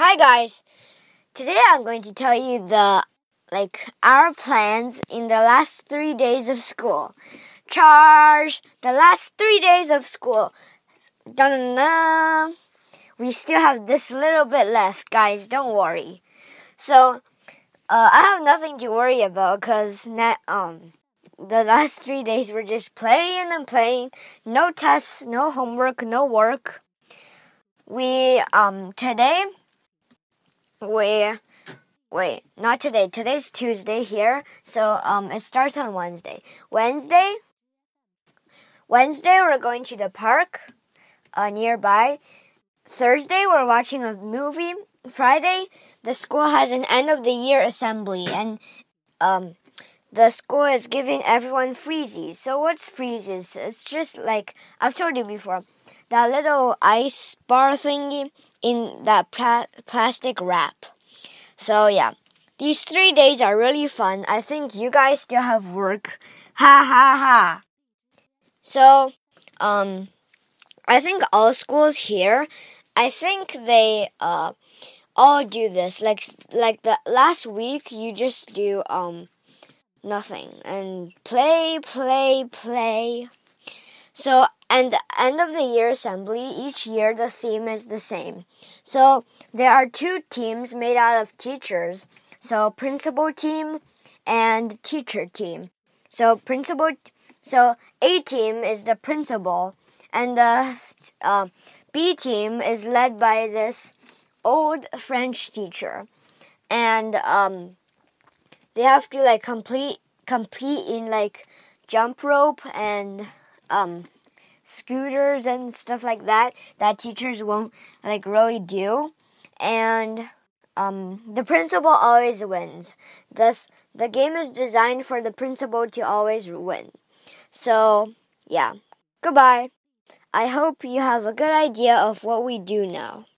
Hi guys. Today I'm going to tell you the like our plans in the last 3 days of school. Charge the last 3 days of school. Dun, dun, dun. We still have this little bit left, guys. Don't worry. So, uh, I have nothing to worry about because um the last three days were just playing and playing. No tests, no homework, no work. We um today we wait not today. Today's Tuesday here, so um it starts on Wednesday. Wednesday. Wednesday we're going to the park, uh, nearby. Thursday we're watching a movie. Friday the school has an end of the year assembly and um the school is giving everyone freezies. So what's freezies? It's just like I've told you before, that little ice bar thingy in that plastic wrap. So yeah, these three days are really fun. I think you guys still have work. Ha ha ha. So, um, I think all schools here, I think they uh all do this. Like like the last week, you just do um nothing and play, play, play. So, and the end of the year assembly, each year the theme is the same. So, there are two teams made out of teachers. So, principal team and teacher team. So, principal, so A team is the principal, and the uh, B team is led by this old French teacher. And, um, they have to like complete compete in like jump rope and um scooters and stuff like that that teachers won't like really do. And um the principal always wins. Thus the game is designed for the principal to always win. So yeah. Goodbye. I hope you have a good idea of what we do now